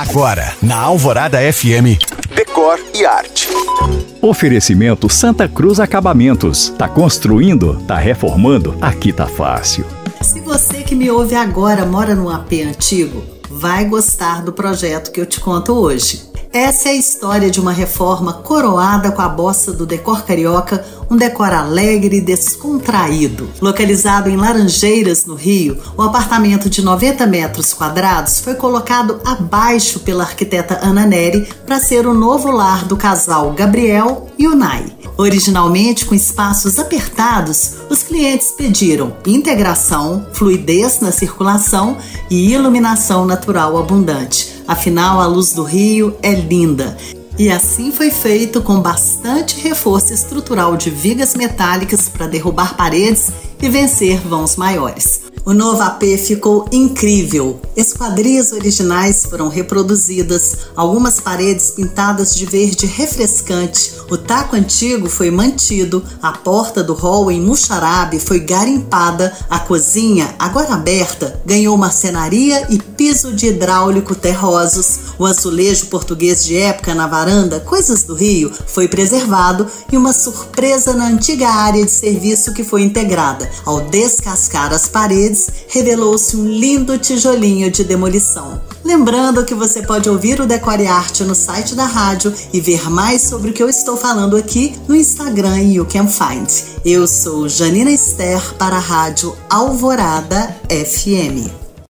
Agora, na Alvorada FM, Decor e Arte. Oferecimento Santa Cruz Acabamentos. Tá construindo? Tá reformando? Aqui tá fácil. Se você que me ouve agora mora num AP antigo, vai gostar do projeto que eu te conto hoje. Essa é a história de uma reforma coroada com a bossa do decor carioca, um decor alegre e descontraído. Localizado em Laranjeiras, no Rio, o apartamento de 90 metros quadrados foi colocado abaixo pela arquiteta Ana Neri para ser o novo lar do casal Gabriel e Unai. Originalmente com espaços apertados, os clientes pediram integração, fluidez na circulação e iluminação natural abundante. Afinal, a luz do rio é linda. E assim foi feito com bastante reforço estrutural de vigas metálicas para derrubar paredes e vencer vãos maiores. O novo AP ficou incrível. Esquadrias originais foram reproduzidas, algumas paredes pintadas de verde refrescante, o taco antigo foi mantido, a porta do hall em Muxarabe foi garimpada, a cozinha, agora aberta, ganhou marcenaria e piso de hidráulico terrosos, o azulejo português de época na varanda, coisas do Rio, foi preservado e uma surpresa na antiga área de serviço que foi integrada. Ao descascar as paredes, revelou-se um lindo tijolinho de demolição. Lembrando que você pode ouvir o Decore Arte no site da rádio e ver mais sobre o que eu estou falando aqui no Instagram You Can Find. Eu sou Janina Esther para a rádio Alvorada FM.